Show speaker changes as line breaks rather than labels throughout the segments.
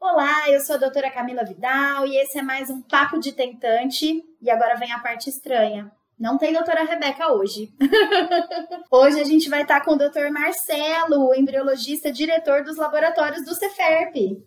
Olá, eu sou a doutora Camila Vidal e esse é mais um Papo de Tentante. E agora vem a parte estranha. Não tem doutora Rebeca hoje. hoje a gente vai estar com o doutor Marcelo, embriologista, diretor dos laboratórios do Ceferp.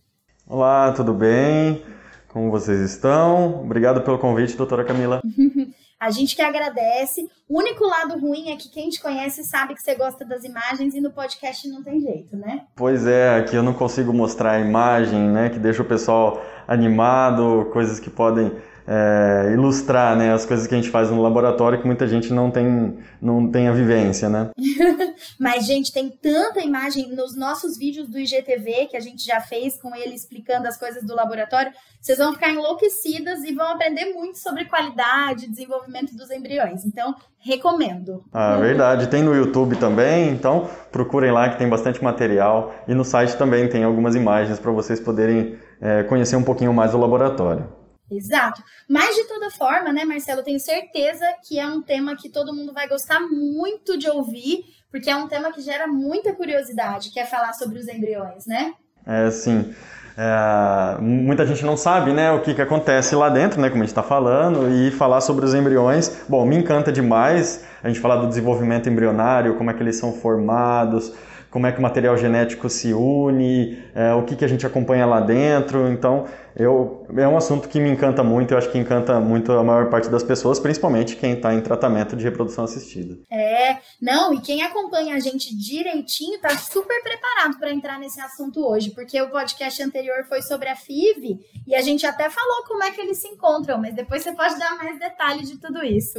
Olá, tudo bem? Como vocês estão? Obrigado pelo convite, doutora Camila.
A gente que agradece. O único lado ruim é que quem te conhece sabe que você gosta das imagens e no podcast não tem jeito, né?
Pois é, aqui eu não consigo mostrar a imagem, né? Que deixa o pessoal animado, coisas que podem é, ilustrar né, as coisas que a gente faz no laboratório que muita gente não tem, não tem a vivência, né?
Mas, gente, tem tanta imagem nos nossos vídeos do IGTV que a gente já fez com ele explicando as coisas do laboratório. Vocês vão ficar enlouquecidas e vão aprender muito sobre qualidade, desenvolvimento dos embriões. Então, recomendo.
Ah, verdade. Tem no YouTube também, então procurem lá que tem bastante material. E no site também tem algumas imagens para vocês poderem é, conhecer um pouquinho mais do laboratório.
Exato. Mas de toda forma, né, Marcelo, tenho certeza que é um tema que todo mundo vai gostar muito de ouvir, porque é um tema que gera muita curiosidade, que é falar sobre os embriões, né?
É, sim. É, muita gente não sabe né, o que, que acontece lá dentro, né, como a gente está falando, e falar sobre os embriões. Bom, me encanta demais a gente falar do desenvolvimento embrionário, como é que eles são formados, como é que o material genético se une, é, o que, que a gente acompanha lá dentro. Então, eu, é um assunto que me encanta muito, eu acho que encanta muito a maior parte das pessoas, principalmente quem está em tratamento de reprodução assistida.
É, não, e quem acompanha a gente direitinho está super preparado para entrar nesse assunto hoje, porque o podcast anterior foi sobre a FIV e a gente até falou como é que eles se encontram, mas depois você pode dar mais detalhes de tudo isso.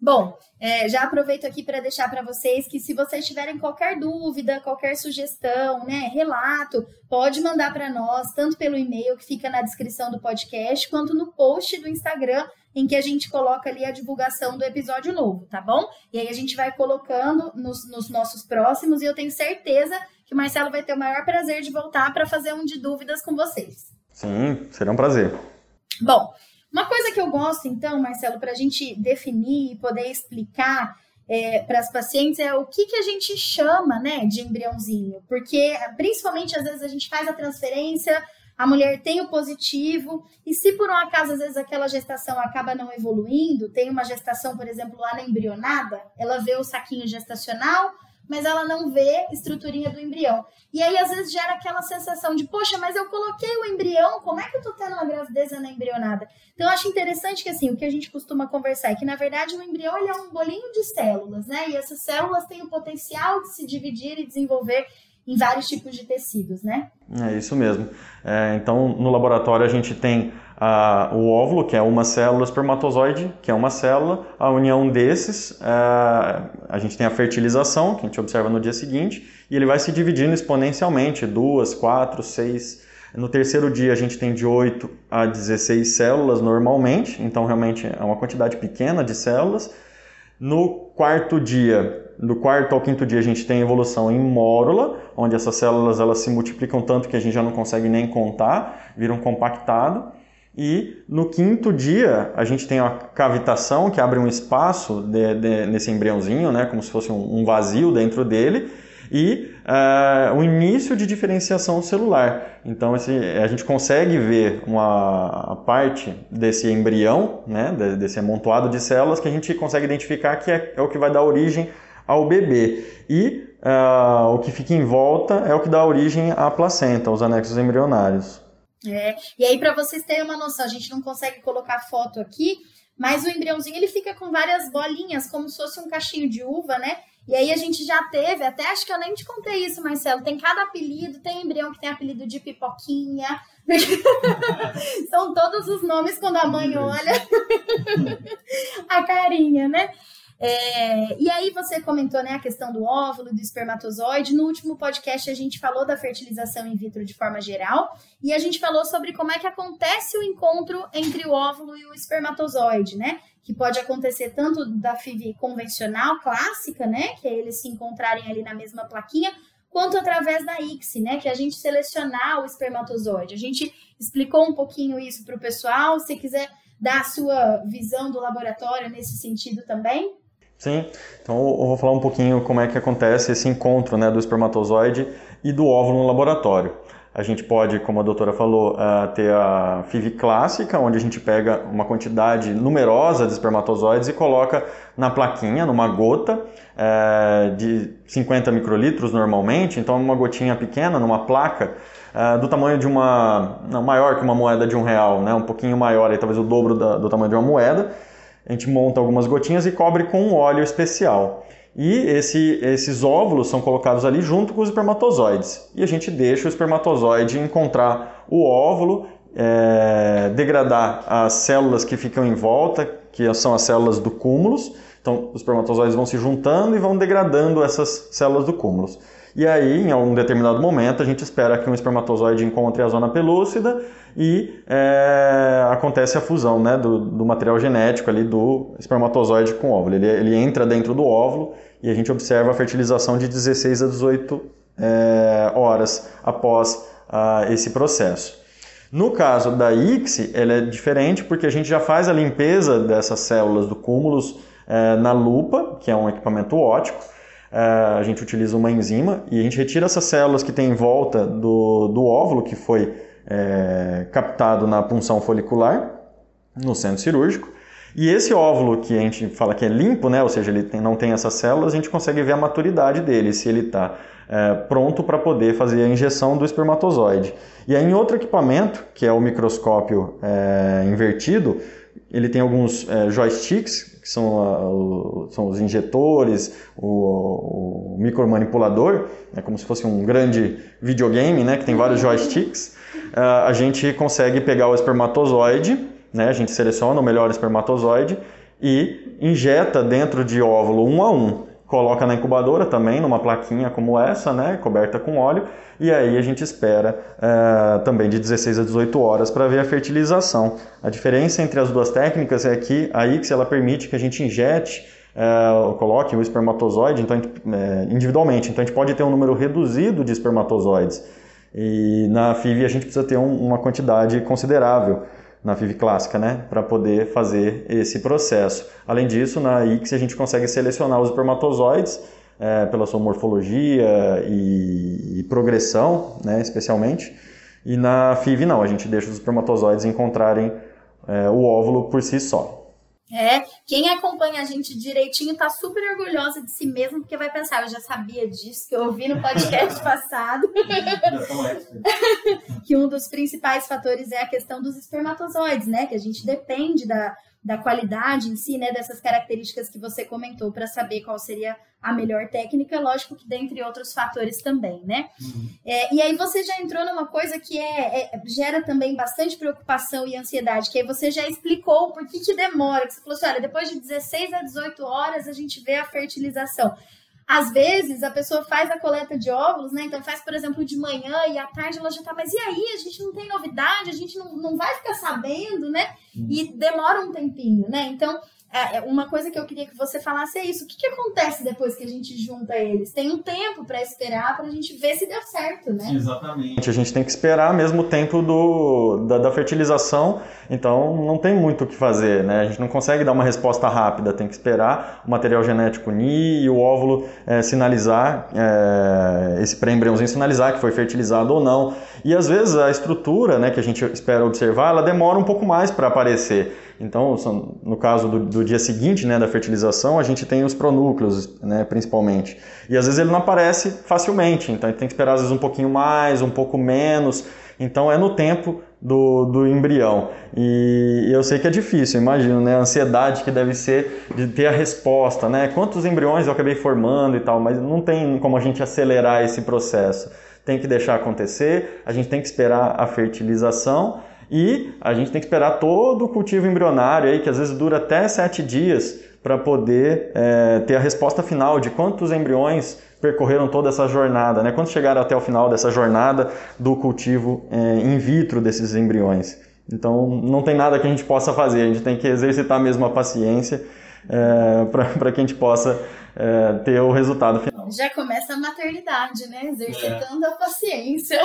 Bom, é, já aproveito aqui para deixar para vocês que se vocês tiverem qualquer dúvida, qualquer sugestão, né, relato, pode mandar para nós, tanto pelo e-mail que fica na descrição do podcast, quanto no post do Instagram, em que a gente coloca ali a divulgação do episódio novo, tá bom? E aí a gente vai colocando nos, nos nossos próximos e eu tenho certeza que o Marcelo vai ter o maior prazer de voltar para fazer um de dúvidas com vocês.
Sim, será um prazer.
Bom, uma coisa que eu gosto, então, Marcelo, para a gente definir e poder explicar é, para as pacientes é o que, que a gente chama né, de embriãozinho. Porque, principalmente, às vezes a gente faz a transferência, a mulher tem o positivo, e se por um acaso, às vezes, aquela gestação acaba não evoluindo, tem uma gestação, por exemplo, lá na embrionada, ela vê o saquinho gestacional, mas ela não vê estruturinha do embrião. E aí, às vezes, gera aquela sensação de, poxa, mas eu coloquei o embrião, como é que eu tô tendo uma gravidez na embrionada? Então, acho interessante que, assim, o que a gente costuma conversar é que, na verdade, o embrião ele é um bolinho de células, né? E essas células têm o potencial de se dividir e desenvolver em vários tipos de tecidos, né?
É isso mesmo. É, então, no laboratório, a gente tem a, o óvulo, que é uma célula, o espermatozoide, que é uma célula, a união desses, a, é, a gente tem a fertilização, que a gente observa no dia seguinte, e ele vai se dividindo exponencialmente, duas, quatro, seis. No terceiro dia a gente tem de 8 a 16 células normalmente, então realmente é uma quantidade pequena de células. No quarto dia, do quarto ao quinto dia a gente tem evolução em mórula, onde essas células elas se multiplicam tanto que a gente já não consegue nem contar, viram compactado. E no quinto dia, a gente tem a cavitação, que abre um espaço de, de, nesse embriãozinho, né, como se fosse um, um vazio dentro dele, e uh, o início de diferenciação celular. Então, esse, a gente consegue ver uma parte desse embrião, né, desse amontoado de células, que a gente consegue identificar que é, é o que vai dar origem ao bebê. E uh, o que fica em volta é o que dá origem à placenta, os anexos embrionários.
É, e aí, para vocês terem uma noção, a gente não consegue colocar foto aqui, mas o embriãozinho ele fica com várias bolinhas, como se fosse um cachinho de uva, né? E aí a gente já teve, até acho que eu nem te contei isso, Marcelo, tem cada apelido, tem embrião que tem apelido de pipoquinha. São todos os nomes quando a mãe olha a carinha, né? É, e aí você comentou né, a questão do óvulo, do espermatozoide. No último podcast a gente falou da fertilização in vitro de forma geral e a gente falou sobre como é que acontece o encontro entre o óvulo e o espermatozoide, né? Que pode acontecer tanto da FIV convencional, clássica, né? Que é eles se encontrarem ali na mesma plaquinha, quanto através da ICSI, né? Que é a gente selecionar o espermatozoide. A gente explicou um pouquinho isso para o pessoal. Se quiser dar a sua visão do laboratório nesse sentido também.
Sim, então eu vou falar um pouquinho como é que acontece esse encontro né, do espermatozoide e do óvulo no laboratório. A gente pode, como a doutora falou, uh, ter a FIV clássica, onde a gente pega uma quantidade numerosa de espermatozoides e coloca na plaquinha, numa gota uh, de 50 microlitros normalmente, então uma gotinha pequena, numa placa, uh, do tamanho de uma. Maior que uma moeda de um real, né? um pouquinho maior, aí, talvez o dobro do tamanho de uma moeda a gente monta algumas gotinhas e cobre com um óleo especial. E esse, esses óvulos são colocados ali junto com os espermatozoides. E a gente deixa o espermatozoide encontrar o óvulo, é, degradar as células que ficam em volta, que são as células do cúmulos. Então, os espermatozoides vão se juntando e vão degradando essas células do cúmulos. E aí, em algum determinado momento, a gente espera que um espermatozoide encontre a zona pelúcida e é, acontece a fusão né, do, do, material genético ali do espermatozoide com o óvulo. Ele, ele, entra dentro do óvulo e a gente observa a fertilização de 16 a 18 é, horas após ah, esse processo. No caso da ICSI, ela é diferente porque a gente já faz a limpeza dessas células do cúmulos é, na lupa, que é um equipamento óptico, a gente utiliza uma enzima e a gente retira essas células que tem em volta do, do óvulo que foi é, captado na punção folicular no centro cirúrgico. E esse óvulo que a gente fala que é limpo, né, ou seja, ele tem, não tem essas células, a gente consegue ver a maturidade dele, se ele está é, pronto para poder fazer a injeção do espermatozoide. E aí, em outro equipamento, que é o microscópio é, invertido, ele tem alguns joysticks que são, a, o, são os injetores, o, o micromanipulador, é como se fosse um grande videogame, né, que tem vários joysticks. Uh, a gente consegue pegar o espermatozoide, né, a gente seleciona o melhor espermatozoide e injeta dentro de óvulo um a um coloca na incubadora também, numa plaquinha como essa, né, coberta com óleo, e aí a gente espera é, também de 16 a 18 horas para ver a fertilização. A diferença entre as duas técnicas é que a ICS ela permite que a gente injete, é, coloque o espermatozoide então, é, individualmente, então a gente pode ter um número reduzido de espermatozoides, e na FIV a gente precisa ter um, uma quantidade considerável na FIV clássica, né, para poder fazer esse processo. Além disso, na ICSI a gente consegue selecionar os espermatozoides é, pela sua morfologia e, e progressão, né, especialmente. E na FIV não, a gente deixa os espermatozoides encontrarem é, o óvulo por si só.
É, quem acompanha a gente direitinho tá super orgulhosa de si mesmo, porque vai pensar, eu já sabia disso, que eu ouvi no podcast passado. que um dos principais fatores é a questão dos espermatozoides, né? Que a gente depende da, da qualidade em si, né, dessas características que você comentou, para saber qual seria a melhor técnica, lógico que dentre outros fatores também, né? Uhum. É, e aí você já entrou numa coisa que é, é, gera também bastante preocupação e ansiedade, que aí você já explicou por que, que demora, que você falou assim, olha, depois de 16 a 18 horas a gente vê a fertilização. Às vezes a pessoa faz a coleta de óvulos, né? Então faz, por exemplo, de manhã e à tarde ela já tá, mas e aí? A gente não tem novidade, a gente não, não vai ficar sabendo, né? E demora um tempinho, né? Então uma coisa que eu queria que você falasse é isso. O que, que acontece depois que a gente junta eles? Tem um tempo para esperar para a gente ver se deu certo, né?
Exatamente. A gente tem que esperar mesmo o tempo do, da, da, fertilização, então não tem muito o que fazer, né? A gente não consegue dar uma resposta rápida, tem que esperar o material genético unir e o óvulo é, sinalizar, é, esse pré-embriãozinho sinalizar que foi fertilizado ou não. E às vezes a estrutura né, que a gente espera observar, ela demora um pouco mais para aparecer. Então, no caso do, do, dia seguinte, né, da fertilização, a gente tem os pronúcleos, né, principalmente. E às vezes ele não aparece facilmente, então a gente tem que esperar às vezes um pouquinho mais, um pouco menos. Então é no tempo do, do embrião. E eu sei que é difícil, imagino, né? A ansiedade que deve ser de ter a resposta, né? Quantos embriões eu acabei formando e tal, mas não tem como a gente acelerar esse processo. Tem que deixar acontecer, a gente tem que esperar a fertilização e a gente tem que esperar todo o cultivo embrionário aí, que às vezes dura até sete dias, para poder é, ter a resposta final de quantos embriões percorreram toda essa jornada, né? quantos chegaram até o final dessa jornada do cultivo é, in vitro desses embriões. Então, não tem nada que a gente possa fazer, a gente tem que exercitar mesmo a paciência é, para que a gente possa é, ter o resultado final.
Já começa a maternidade, né? Exercitando é. a paciência.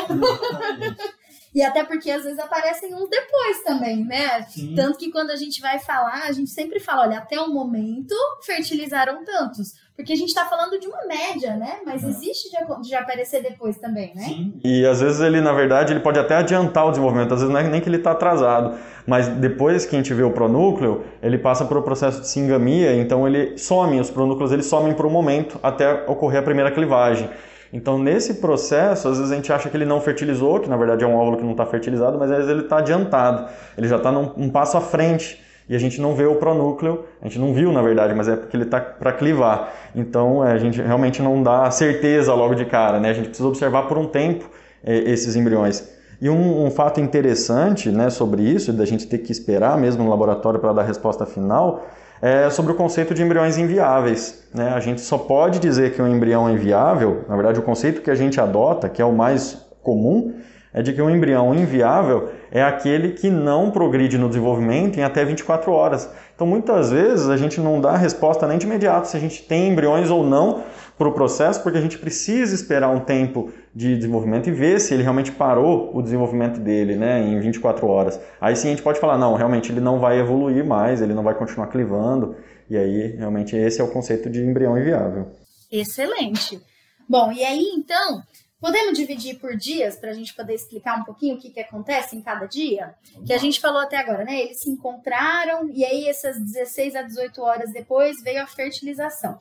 E até porque às vezes aparecem uns depois também, né? Sim. Tanto que quando a gente vai falar, a gente sempre fala, olha, até o momento fertilizaram tantos. Porque a gente está falando de uma média, né? Mas é. existe de, de, aparecer depois também, né? Sim.
E às vezes ele, na verdade, ele pode até adiantar o desenvolvimento. Às vezes não é nem que ele está atrasado. Mas depois que a gente vê o pronúcleo, ele passa por um processo de singamia. Então ele some, os pronúcleos eles somem por um momento até ocorrer a primeira clivagem. Então, nesse processo, às vezes a gente acha que ele não fertilizou, que na verdade é um óvulo que não está fertilizado, mas às vezes ele está adiantado, ele já está um passo à frente e a gente não vê o pronúcleo, a gente não viu na verdade, mas é porque ele está para clivar. Então, é, a gente realmente não dá certeza logo de cara, né? A gente precisa observar por um tempo é, esses embriões. E um, um, fato interessante né, sobre isso, da gente ter que esperar mesmo no laboratório para dar a resposta final, é sobre o conceito de embriões inviáveis. Né? A gente só pode dizer que um embrião é inviável, na verdade, o conceito que a gente adota, que é o mais comum, é de que um embrião inviável é aquele que não progride no desenvolvimento em até 24 horas. Então, muitas vezes, a gente não dá resposta nem de imediato se a gente tem embriões ou não para o processo, porque a gente precisa esperar um tempo de desenvolvimento e ver se ele realmente parou o desenvolvimento dele né, em 24 horas. Aí sim a gente pode falar, não, realmente ele não vai evoluir mais, ele não vai continuar clivando, e aí realmente esse é o conceito de embrião inviável.
Excelente. Bom, e aí então, podemos dividir por dias para a gente poder explicar um pouquinho o que, que acontece em cada dia? Que a gente falou até agora, né? Eles se encontraram e aí essas 16 a 18 horas depois veio a fertilização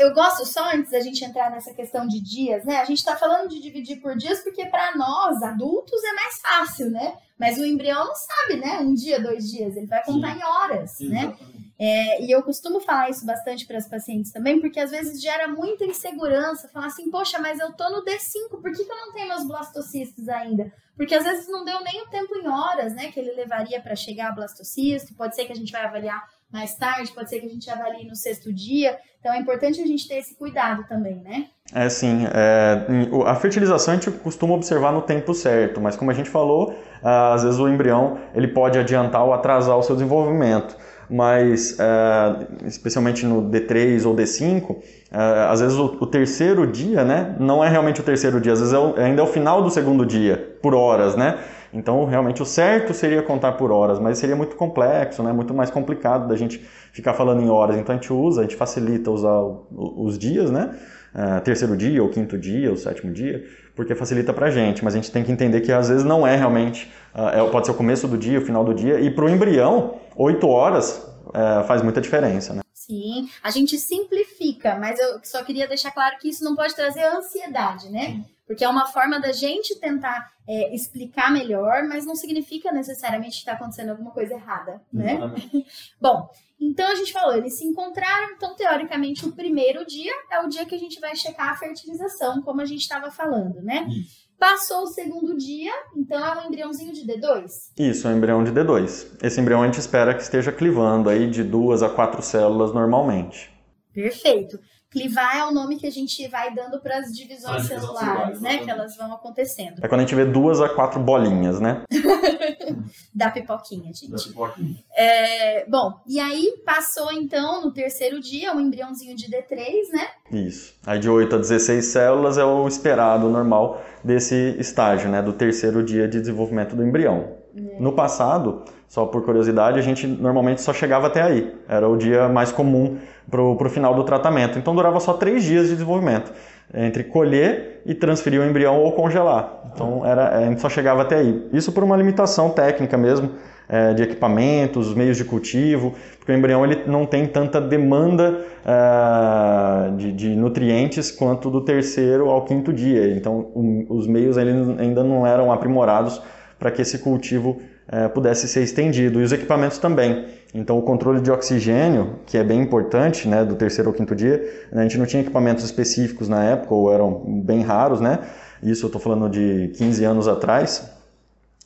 eu gosto só antes da gente entrar nessa questão de dias, né? A gente está falando de dividir por dias porque para nós adultos é mais fácil, né? Mas o embrião não sabe, né? Um dia, dois dias, ele vai contar Sim. em horas, Sim, né? É, e eu costumo falar isso bastante para as pacientes também, porque às vezes gera muita insegurança. Falar assim, poxa, mas eu tô no D5, por que, que eu não tenho meus blastocistos ainda? Porque às vezes não deu nem o tempo em horas, né? Que ele levaria para chegar a blastocisto. Pode ser que a gente vai avaliar mais tarde, pode ser que a gente avalie no sexto dia. Então é importante a gente ter esse cuidado também, né?
É sim. É, a fertilização a gente costuma observar no tempo certo, mas como a gente falou, às vezes o embrião ele pode adiantar ou atrasar o seu desenvolvimento. Mas, é, especialmente no D3 ou D5, é, às vezes o, o, terceiro dia, né, não é realmente o terceiro dia, às vezes é o, ainda é o final do segundo dia, por horas, né? Então, realmente, o certo seria contar por horas, mas seria muito complexo, né? muito mais complicado da gente ficar falando em horas. Então, a gente usa, a gente facilita usar os dias, né? Uh, terceiro dia, ou quinto dia, ou sétimo dia, porque facilita para a gente. Mas a gente tem que entender que às vezes não é realmente, uh, é, pode ser o começo do dia, o final do dia, e para o embrião, oito horas uh, faz muita diferença. Né?
Sim, a gente simplifica, mas eu só queria deixar claro que isso não pode trazer ansiedade, né? Sim. Porque é uma forma da gente tentar é, explicar melhor, mas não significa necessariamente que está acontecendo alguma coisa errada, né? Bom, então a gente falou, eles se encontraram, então teoricamente o primeiro dia é o dia que a gente vai checar a fertilização, como a gente estava falando, né? Isso. Passou o segundo dia, então é um embriãozinho de D2?
Isso, é um embrião de D2. Esse embrião a gente espera que esteja clivando aí de duas a quatro células normalmente.
Perfeito. Clivar é o nome que a gente vai dando para as divisões celulares, né? Que elas vão acontecendo.
É quando a gente vê duas a quatro bolinhas, né?
da pipoquinha, gente. Da pipoquinha. É, bom, e aí passou então no terceiro dia um embriãozinho de D3, né?
Isso. Aí de 8 a 16 células é o esperado normal desse estágio, né? Do terceiro dia de desenvolvimento do embrião. É. No passado, só por curiosidade, a gente normalmente só chegava até aí. Era o dia mais comum para o final do tratamento. Então durava só três dias de desenvolvimento, entre colher e transferir o embrião ou congelar. Então era, a gente só chegava até aí. Isso por uma limitação técnica mesmo, é, de equipamentos, meios de cultivo, porque o embrião ele não tem tanta demanda é, de, de, nutrientes quanto do terceiro ao quinto dia. Então os meios ainda não eram aprimorados para que esse cultivo é, pudesse ser estendido e os equipamentos também. Então, o controle de oxigênio, que é bem importante, né, do terceiro ou quinto dia, né, a gente não tinha equipamentos específicos na época, ou eram bem raros, né? Isso eu estou falando de 15 anos atrás.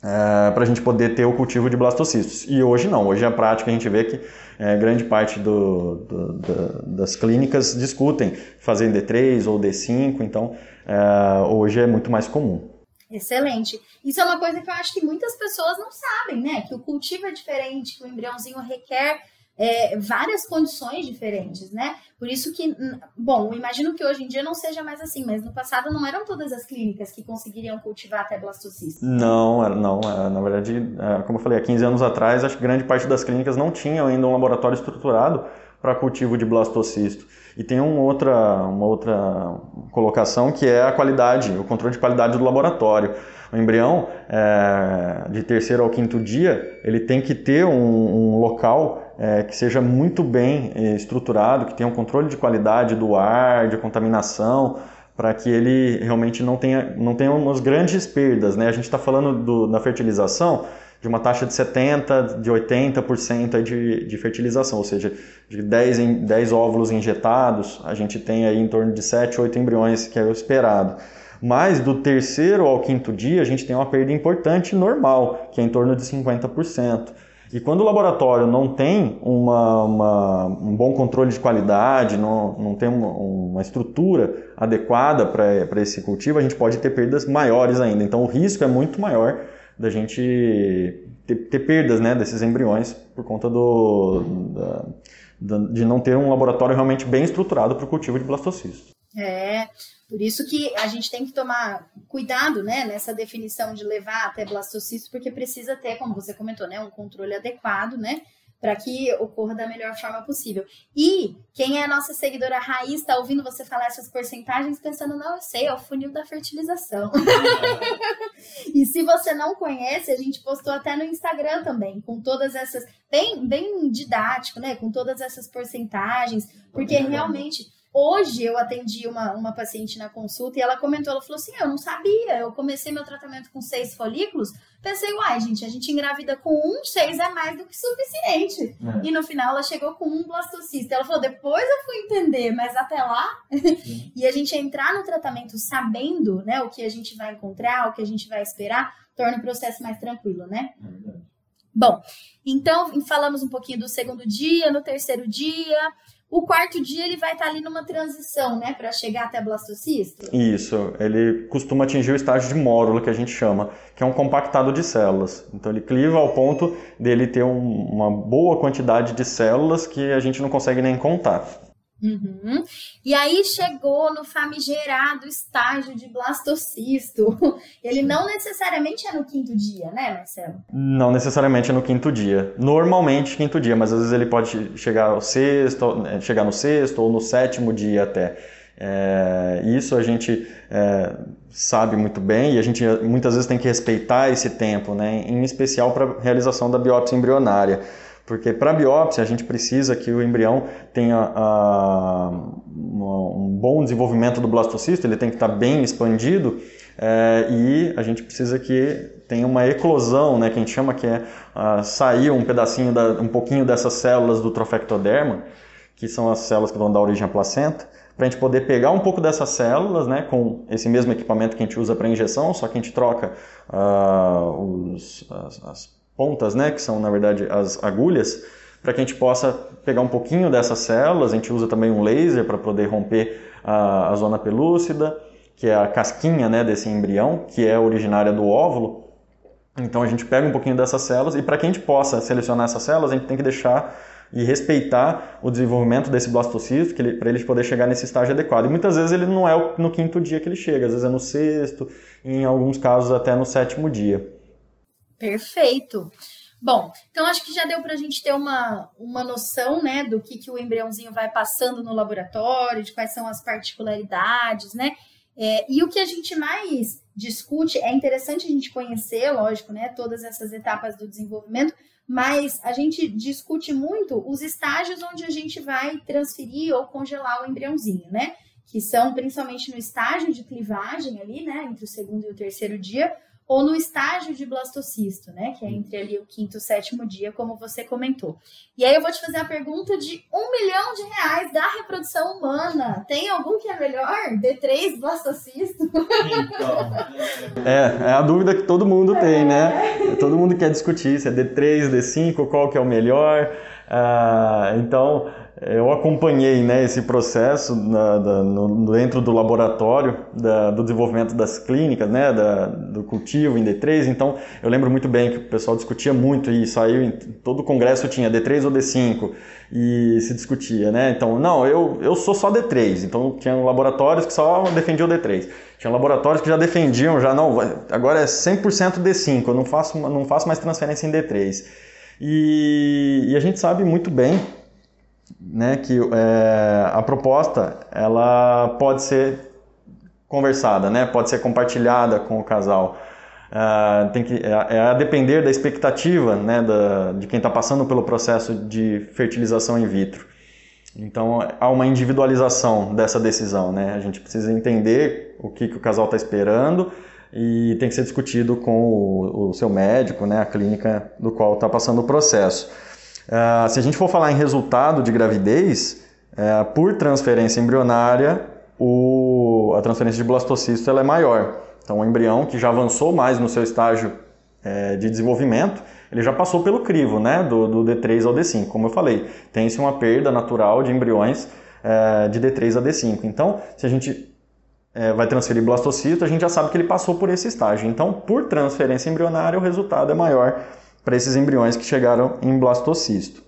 é, para a gente poder ter o cultivo de blastocistos. E hoje não, hoje a prática a gente vê que é, grande parte do, do, do, das clínicas discutem fazer D3 ou D5, então é, hoje é muito mais comum.
Excelente. Isso é uma coisa que eu acho que muitas pessoas não sabem, né? Que o cultivo é diferente, que o embriãozinho requer é, várias condições diferentes, né? Por isso que, bom, imagino que hoje em dia não seja mais assim, mas no passado não eram todas as clínicas que conseguiriam cultivar até blastocisto.
Não, não. Na verdade, é, como eu falei, há 15 anos atrás, acho que grande parte das clínicas não tinham ainda um laboratório estruturado para cultivo de blastocisto. E tem uma outra, uma outra colocação que é a qualidade, o controle de qualidade do laboratório. O embrião, é, de terceiro ao quinto dia, ele tem que ter um, um local é, que seja muito bem é, estruturado, que tenha um controle de qualidade do ar, de contaminação, para que ele realmente não tenha, não tenha umas grandes perdas. Né? A gente está falando do, da fertilização de uma taxa de 70%, de 80% de, de fertilização, ou seja, de 10, em, 10 óvulos injetados, a gente tem aí em torno de 7, 8 embriões, que é o esperado. Mas do terceiro ao quinto dia, a gente tem uma perda importante normal, que é em torno de 50%. E quando o laboratório não tem uma, uma, um bom controle de qualidade, não, não tem uma, uma estrutura adequada para esse cultivo, a gente pode ter perdas maiores ainda. Então o risco é muito maior da gente ter, ter perdas né, desses embriões por conta do, da, de não ter um laboratório realmente bem estruturado para o cultivo de blastocisto.
É, por isso que a gente tem que tomar cuidado, né, nessa definição de levar até blastocisto, porque precisa ter, como você comentou, né, um controle adequado, né, para que ocorra da melhor forma possível. E quem é a nossa seguidora raiz está ouvindo você falar essas porcentagens pensando, não, eu sei, é o funil da fertilização. e se você não conhece, a gente postou até no Instagram também, com todas essas, bem, bem didático, né, com todas essas porcentagens, porque realmente Hoje eu atendi uma, uma paciente na consulta e ela comentou, ela falou assim, eu não sabia, eu comecei meu tratamento com seis folículos, pensei, uai, gente, a gente engravida com um, seis é mais do que suficiente. É. E no final ela chegou com um blastocista. Ela falou, depois eu fui entender, mas até lá... e a gente entrar no tratamento sabendo, né, o que a gente vai encontrar, o que a gente vai esperar, torna o processo mais tranquilo, né? É Bom, então falamos um pouquinho do segundo dia, no terceiro dia... O quarto dia ele vai estar ali numa transição, né, para chegar até blastocisto?
Isso, ele costuma atingir o estágio de mórula, que a gente chama, que é um compactado de células. Então ele cliva ao ponto dele ter um, uma boa quantidade de células que a gente não consegue nem contar.
Uhum. E aí chegou no famigerado estágio de blastocisto. Ele não necessariamente é no quinto dia, né, Marcelo?
Não necessariamente é no quinto dia. Normalmente quinto dia, mas às vezes ele pode chegar ao sexto, é, chegar no sexto ou no sétimo dia até. É, isso a gente é, sabe muito bem e a gente muitas vezes tem que respeitar esse tempo, né, em especial para realização da biópsia embrionária. Porque para a biópsia a gente precisa que o embrião tenha uh, um bom desenvolvimento do blastocisto, ele tem que estar tá bem expandido é, e a gente precisa que tenha uma eclosão, né, que a gente chama que é uh, sair um pedacinho, da, um pouquinho dessas células do trofectoderma, que são as células que vão dar origem à placenta, para a gente poder pegar um pouco dessas células, né, com esse mesmo equipamento que a gente usa para injeção, só que a gente troca uh, os, as, as pontas, né, que são na verdade as agulhas, para que a gente possa pegar um pouquinho dessas células. A gente usa também um laser para poder romper a, a, zona pelúcida, que é a casquinha né, desse embrião, que é originária do óvulo. Então a gente pega um pouquinho dessas células e para que a gente possa selecionar essas células, a gente tem que deixar e respeitar o desenvolvimento desse blastocisto para ele poder chegar nesse estágio adequado. E muitas vezes ele não é no quinto dia que ele chega, às vezes é no sexto, em alguns casos até no sétimo dia.
Perfeito. Bom, então acho que já deu para a gente ter uma, uma noção, né, do que, que o embriãozinho vai passando no laboratório, de quais são as particularidades, né? É, e o que a gente mais discute, é interessante a gente conhecer, lógico, né, todas essas etapas do desenvolvimento, mas a gente discute muito os estágios onde a gente vai transferir ou congelar o embriãozinho, né? Que são principalmente no estágio de clivagem ali, né, entre o segundo e o terceiro dia, ou no estágio de blastocisto, né? Que é entre ali o quinto e o sétimo dia, como você comentou. E aí eu vou te fazer a pergunta de um milhão de reais da reprodução humana. Tem algum que é melhor? D3 blastocisto?
Então, é, é a dúvida que todo mundo tem, né? É. Todo mundo quer discutir se é D3, D5, qual que é o melhor. Ah, então, eu acompanhei né, esse processo na, da, no, dentro do laboratório da, do desenvolvimento das clínicas, né, da, do cultivo em D3, então eu lembro muito bem que o pessoal discutia muito e saiu em todo o congresso tinha D3 ou D5 e se discutia, né? Então, não, eu, eu sou só D3, então tinha laboratórios que só defendiam D3. Tinha laboratórios que já defendiam, já não, agora é 100% D5, eu não faço, não faço mais transferência em D3. E, e a gente sabe muito bem né, que é, a proposta ela pode ser conversada, né, pode ser compartilhada com o casal. É, tem que, é, é, a depender da expectativa né, da, de quem está passando pelo processo de fertilização in vitro. Então há uma individualização dessa decisão, né? A gente precisa entender o que, que o casal está esperando e tem que ser discutido com o, o seu médico, né, a clínica do qual está passando o processo. Uh, se a gente for falar em resultado de gravidez, uh, por transferência embrionária, o, a transferência de blastocisto ela é maior. Então, o embrião que já avançou mais no seu estágio uh, de desenvolvimento, ele já passou pelo crivo, né, do, do D3 ao D5. Como eu falei, tem-se uma perda natural de embriões eh, de D3 a D5. Então, se a gente vai transferir blastocito, a gente já sabe que ele passou por esse estágio. Então, por transferência embrionária, o resultado é maior para esses embriões que chegaram em blastocisto.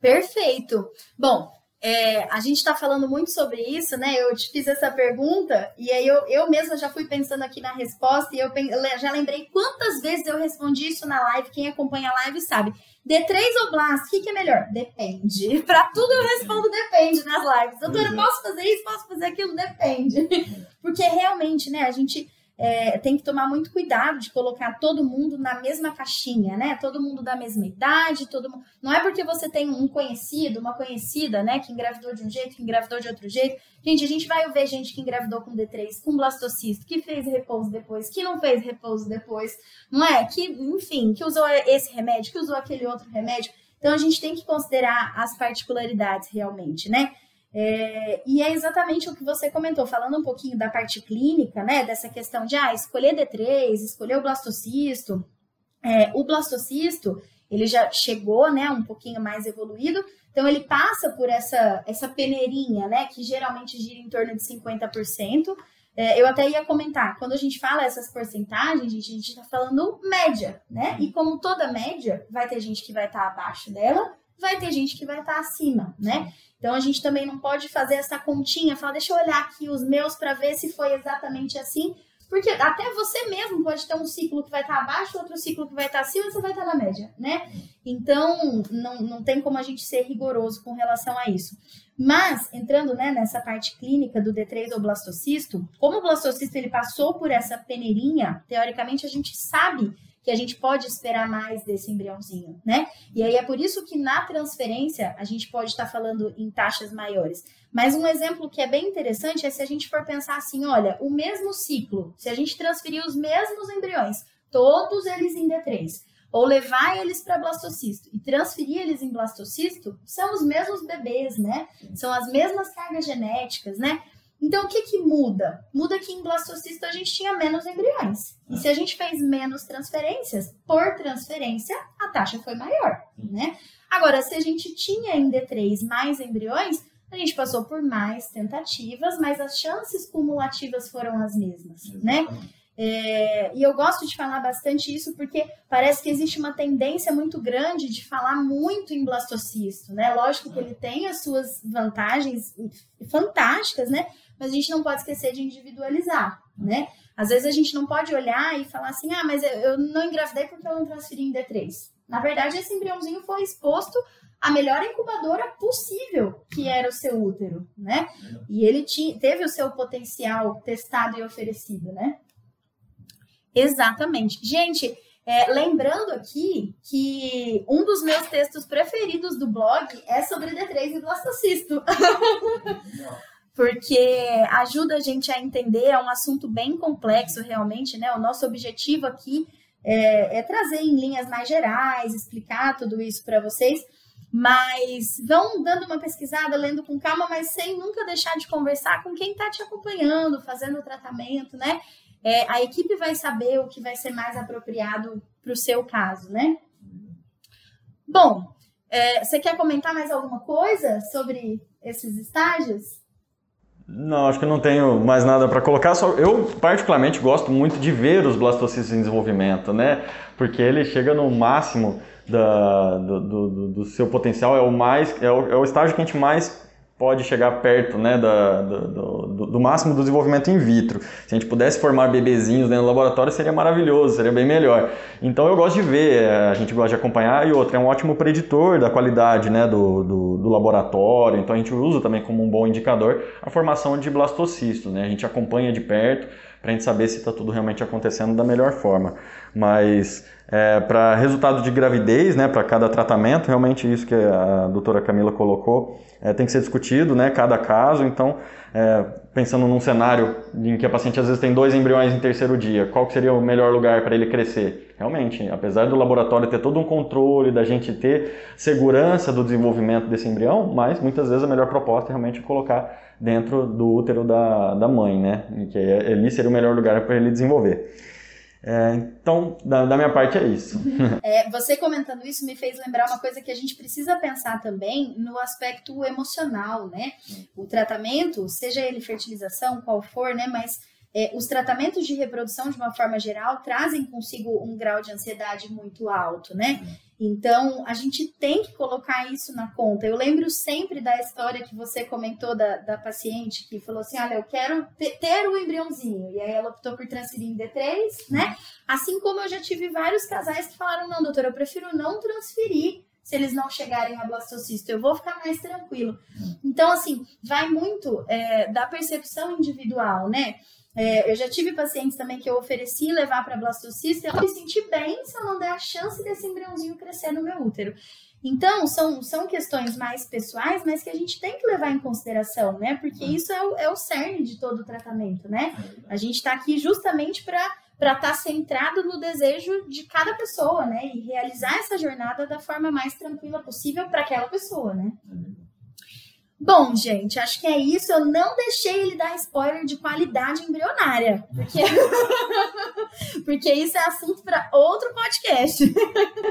Perfeito. Bom, é, a gente está falando muito sobre isso, né? Eu te fiz essa pergunta e aí eu, eu mesma já fui pensando aqui na resposta e eu já lembrei quantas vezes eu respondi isso na live. Quem acompanha a live sabe. D3 ou blast, o que, que, é melhor? Depende. Para tudo eu respondo depende nas lives. Doutora, uhum. posso fazer isso? Posso fazer aquilo? Depende. Porque realmente, né, a gente é, tem que tomar muito cuidado de colocar todo mundo na mesma caixinha, né? Todo mundo da mesma idade, todo mundo. Não é porque você tem um conhecido, uma conhecida, né, que engravidou de um jeito, que engravidou de outro jeito. Gente, a gente vai ver gente que engravidou com D3, com blastocisto, que fez repouso depois, que não fez repouso depois, não é? Que, enfim, que usou esse remédio, que usou aquele outro remédio. Então a gente tem que considerar as particularidades realmente, né? É, e é exatamente o que você comentou, falando um pouquinho da parte clínica, né? Dessa questão de ah, escolher D3, escolher o blastocisto. É, o blastocisto, ele já chegou, né, um pouquinho mais evoluído, então ele passa por essa, essa peneirinha, né, que geralmente gira em torno de 50%. É, eu até ia comentar, quando a gente fala essas porcentagens, a gente está falando média, né? E como toda média, vai ter gente que vai estar tá abaixo dela, vai ter gente que vai estar tá acima, né? Então a gente também não pode fazer essa continha, falar, deixa eu olhar aqui os meus para ver se foi exatamente assim, porque até você mesmo pode ter um ciclo que vai estar tá abaixo, outro ciclo que vai estar tá acima, você vai estar tá na média, né? Então não, não tem como a gente ser rigoroso com relação a isso. Mas entrando né, nessa parte clínica do D3 ou blastocisto, como o blastocisto ele passou por essa peneirinha, teoricamente a gente sabe que a gente pode esperar mais desse embriãozinho, né? E aí é por isso que na transferência a gente pode estar falando em taxas maiores. Mas um exemplo que é bem interessante é se a gente for pensar assim, olha, o mesmo ciclo, se a gente transferir os mesmos embriões, todos eles em D3, ou levar eles para blastocisto e transferir eles em blastocisto, são os mesmos bebês, né? São as mesmas cargas genéticas, né? Então, o que, que muda? Muda que em blastocisto a gente tinha menos embriões. E se a gente fez menos transferências, por transferência, a taxa foi maior, né? Agora, se a gente tinha em D3 mais embriões, a gente passou por mais tentativas, mas as chances cumulativas foram as mesmas, né? É, e eu gosto de falar bastante isso porque parece que existe uma tendência muito grande de falar muito em blastocisto, né? Lógico que ele tem as suas vantagens fantásticas, né? mas a gente não pode esquecer de individualizar, né? Às vezes a gente não pode olhar e falar assim, ah, mas eu não engravidei porque eu não transferi em D3. Na verdade, esse embriãozinho foi exposto à melhor incubadora possível, que era o seu útero, né? E ele tinha, teve o seu potencial testado e oferecido, né? Exatamente. Gente, é, lembrando aqui que um dos meus textos preferidos do blog é sobre D3 e blastocisto. porque ajuda a gente a entender, é um assunto bem complexo realmente, né? O nosso objetivo aqui é, é trazer em linhas mais gerais, explicar tudo isso para vocês, mas vão dando uma pesquisada, lendo com calma, mas sem nunca deixar de conversar com quem está te acompanhando, fazendo o tratamento, né? É, a equipe vai saber o que vai ser mais apropriado para o seu caso, né? Bom, é, você quer comentar mais alguma coisa sobre esses estágios?
Não, acho que não tenho mais nada para colocar. Só eu particularmente gosto muito de ver os blastocistos em desenvolvimento, né? Porque ele chega no máximo da, do, do, do, seu potencial. É o mais, é o, é o estágio que a gente mais pode chegar perto né, da, do, do, do, máximo do desenvolvimento in vitro. Se a gente pudesse formar bebezinhos dentro do laboratório, seria maravilhoso, seria bem melhor. Então eu gosto de ver, é, a gente gosta de acompanhar, e outra, é um ótimo preditor da qualidade né, do, do, do laboratório, então a gente usa também como um bom indicador a formação de blastocistos. Né? A gente acompanha de perto para a gente saber se está tudo realmente acontecendo da melhor forma. Mas é, para resultado de gravidez, né, para cada tratamento, realmente isso que a doutora Camila colocou, é, tem que ser discutido, né, cada caso. Então, é, pensando num cenário em que a paciente às vezes tem dois embriões em terceiro dia, qual seria o melhor lugar para ele crescer? Realmente, apesar do laboratório ter todo um controle, da gente ter segurança do desenvolvimento desse embrião, mas muitas vezes a melhor proposta é realmente colocar dentro do útero da, da mãe, né, que ali seria o melhor lugar para ele desenvolver. É, então, da, da, minha parte é isso.
É, você comentando isso me fez lembrar uma coisa que a gente precisa pensar também no aspecto emocional, né? O tratamento, seja ele fertilização, qual for, né? Mas é, os tratamentos de reprodução, de uma forma geral, trazem consigo um grau de ansiedade muito alto, né? Então, a gente tem que colocar isso na conta. Eu lembro sempre da história que você comentou da, da paciente que falou assim: olha, eu quero ter, o embriãozinho. E aí ela optou por transferir em D3, né? Assim como eu já tive vários casais que falaram: não, doutora, eu prefiro não transferir se eles não chegarem a blastocisto, eu vou ficar mais tranquilo. Então, assim, vai muito é, da percepção individual, né? É, eu já tive pacientes também que eu ofereci levar para blastocista e eu me senti bem se eu não der a chance desse embriãozinho crescer no meu útero. Então, são, são questões mais pessoais, mas que a gente tem que levar em consideração, né? Porque isso é o, é o cerne de todo o tratamento, né? A gente está aqui justamente para estar tá centrado no desejo de cada pessoa, né? E realizar essa jornada da forma mais tranquila possível para aquela pessoa, né? Bom, gente, acho que é isso. Eu não deixei ele dar spoiler de qualidade embrionária, porque, porque isso é assunto para outro podcast.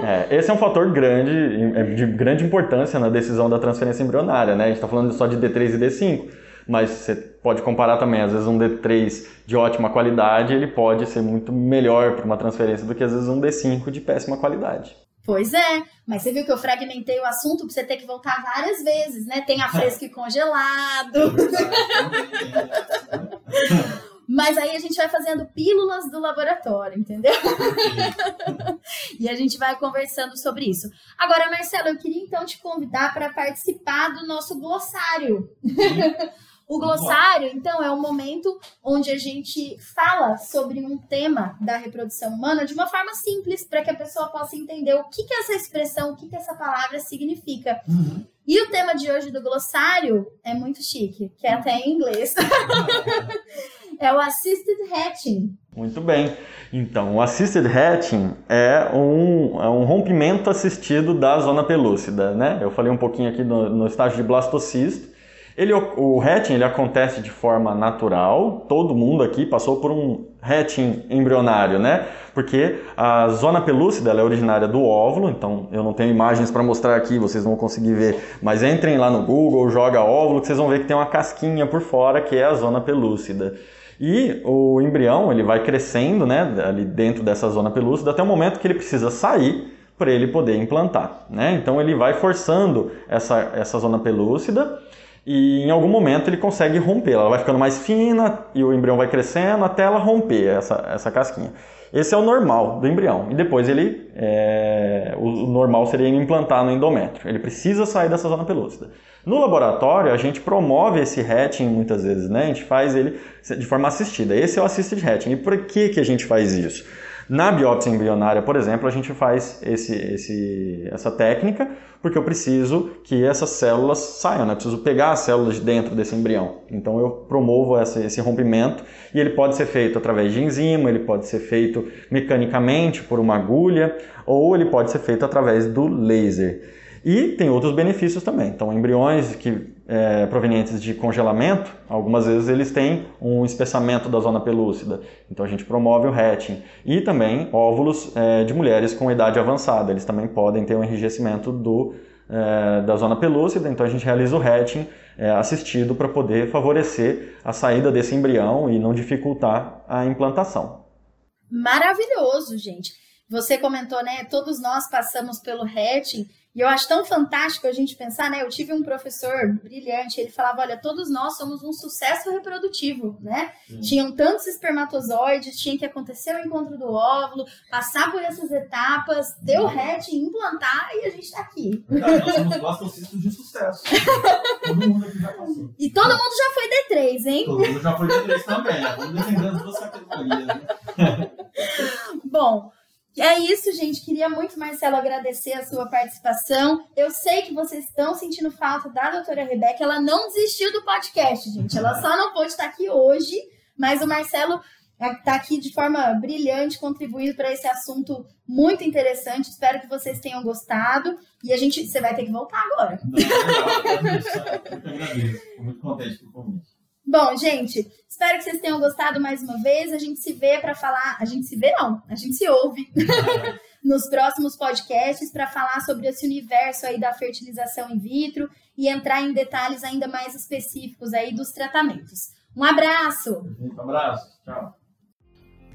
É, esse é um fator grande, de grande importância na decisão da transferência embrionária, né? A gente está falando só de D3 e D5, mas você pode comparar também, às vezes um D3 de ótima qualidade, ele pode ser muito melhor para uma transferência do que às vezes um D5 de péssima qualidade.
Pois é, mas você viu que eu fragmentei o assunto para você ter que voltar várias vezes, né? Tem a fresco e congelado. Mas aí a gente vai fazendo pílulas do laboratório, entendeu? e a gente vai conversando sobre isso. Agora, Marcelo, eu queria então te convidar para participar do nosso glossário. O glossário, então, é um momento onde a gente fala sobre um tema da reprodução humana de uma forma simples, para que a pessoa possa entender o que, que essa expressão, o que, que essa palavra significa. Uhum. E o tema de hoje do glossário é muito chique, que é até em inglês. é o Assisted Hatching.
Muito bem. Então, o Assisted Hatching é um, é um rompimento assistido da zona pelúcida, né? Eu falei um pouquinho aqui no, no estágio de blastocisto, ele, o hatching ele acontece de forma natural, todo mundo aqui passou por um hatching embrionário, né? Porque a zona pelúcida é originária do óvulo, então eu não tenho imagens para mostrar aqui, vocês vão conseguir ver, mas entrem lá no Google, joga óvulo, que vocês vão ver que tem uma casquinha por fora que é a zona pelúcida. E o embrião ele vai crescendo, né, ali dentro dessa zona pelúcida até o momento que ele precisa sair para ele poder implantar, né? Então ele vai forçando essa, essa zona pelúcida e em algum momento ele consegue romper. Ela vai ficando mais fina e o embrião vai crescendo até ela romper essa, essa casquinha. Esse é o normal do embrião. E depois ele, é, o normal seria implantar no endométrio. Ele precisa sair dessa zona pelúcida. No laboratório, a gente promove esse hatching muitas vezes, né? A gente faz ele de forma assistida. Esse é o assisted hatching. E por que, que a gente faz isso? Na biópsia embrionária, por exemplo, a gente faz esse, esse, essa técnica porque eu preciso que essas células saiam, né? Eu preciso pegar as células de dentro desse embrião. Então eu promovo esse, esse rompimento e ele pode ser feito através de enzima, ele pode ser feito mecanicamente por uma agulha ou ele pode ser feito através do laser. E tem outros benefícios também. Então, embriões que é, provenientes de congelamento, algumas vezes eles têm um espessamento da zona pelúcida. Então, a gente promove o hatching. E também óvulos é, de mulheres com idade avançada. Eles também podem ter um enrijecimento do, é, da zona pelúcida. Então, a gente realiza o hatching é, assistido para poder favorecer a saída desse embrião e não dificultar a implantação.
Maravilhoso, gente. Você comentou, né? Todos nós passamos pelo hatching e eu acho tão fantástico a gente pensar, né? Eu tive um professor brilhante, ele falava: olha, todos nós somos um sucesso reprodutivo, né? Sim. Tinham tantos espermatozoides, tinha que acontecer o encontro do óvulo, passar por essas etapas, ter o hatch, implantar e a gente tá aqui.
Verdade, nós somos blastocistas de sucesso. todo mundo aqui já passou.
E todo mundo já foi D3, hein?
Todo mundo já foi D3 também. Né? Vamos defendendo duas categorias. Né?
Bom. É isso, gente. Queria muito, Marcelo, agradecer a sua participação. Eu sei que vocês estão sentindo falta da doutora Rebeca. Ela não desistiu do podcast, gente. Ela só não pôde estar aqui hoje, mas o Marcelo está aqui de forma brilhante, contribuindo para esse assunto muito interessante. Espero que vocês tenham gostado. E a gente, você vai ter que voltar agora.
Não, não, não, eu agradeço. Estou muito contente com o convite.
Bom, gente, espero que vocês tenham gostado mais uma vez. A gente se vê para falar. A gente se vê, não, a gente se ouve nos próximos podcasts para falar sobre esse universo aí da fertilização in vitro e entrar em detalhes ainda mais específicos aí dos tratamentos. Um abraço!
Um abraço, tchau.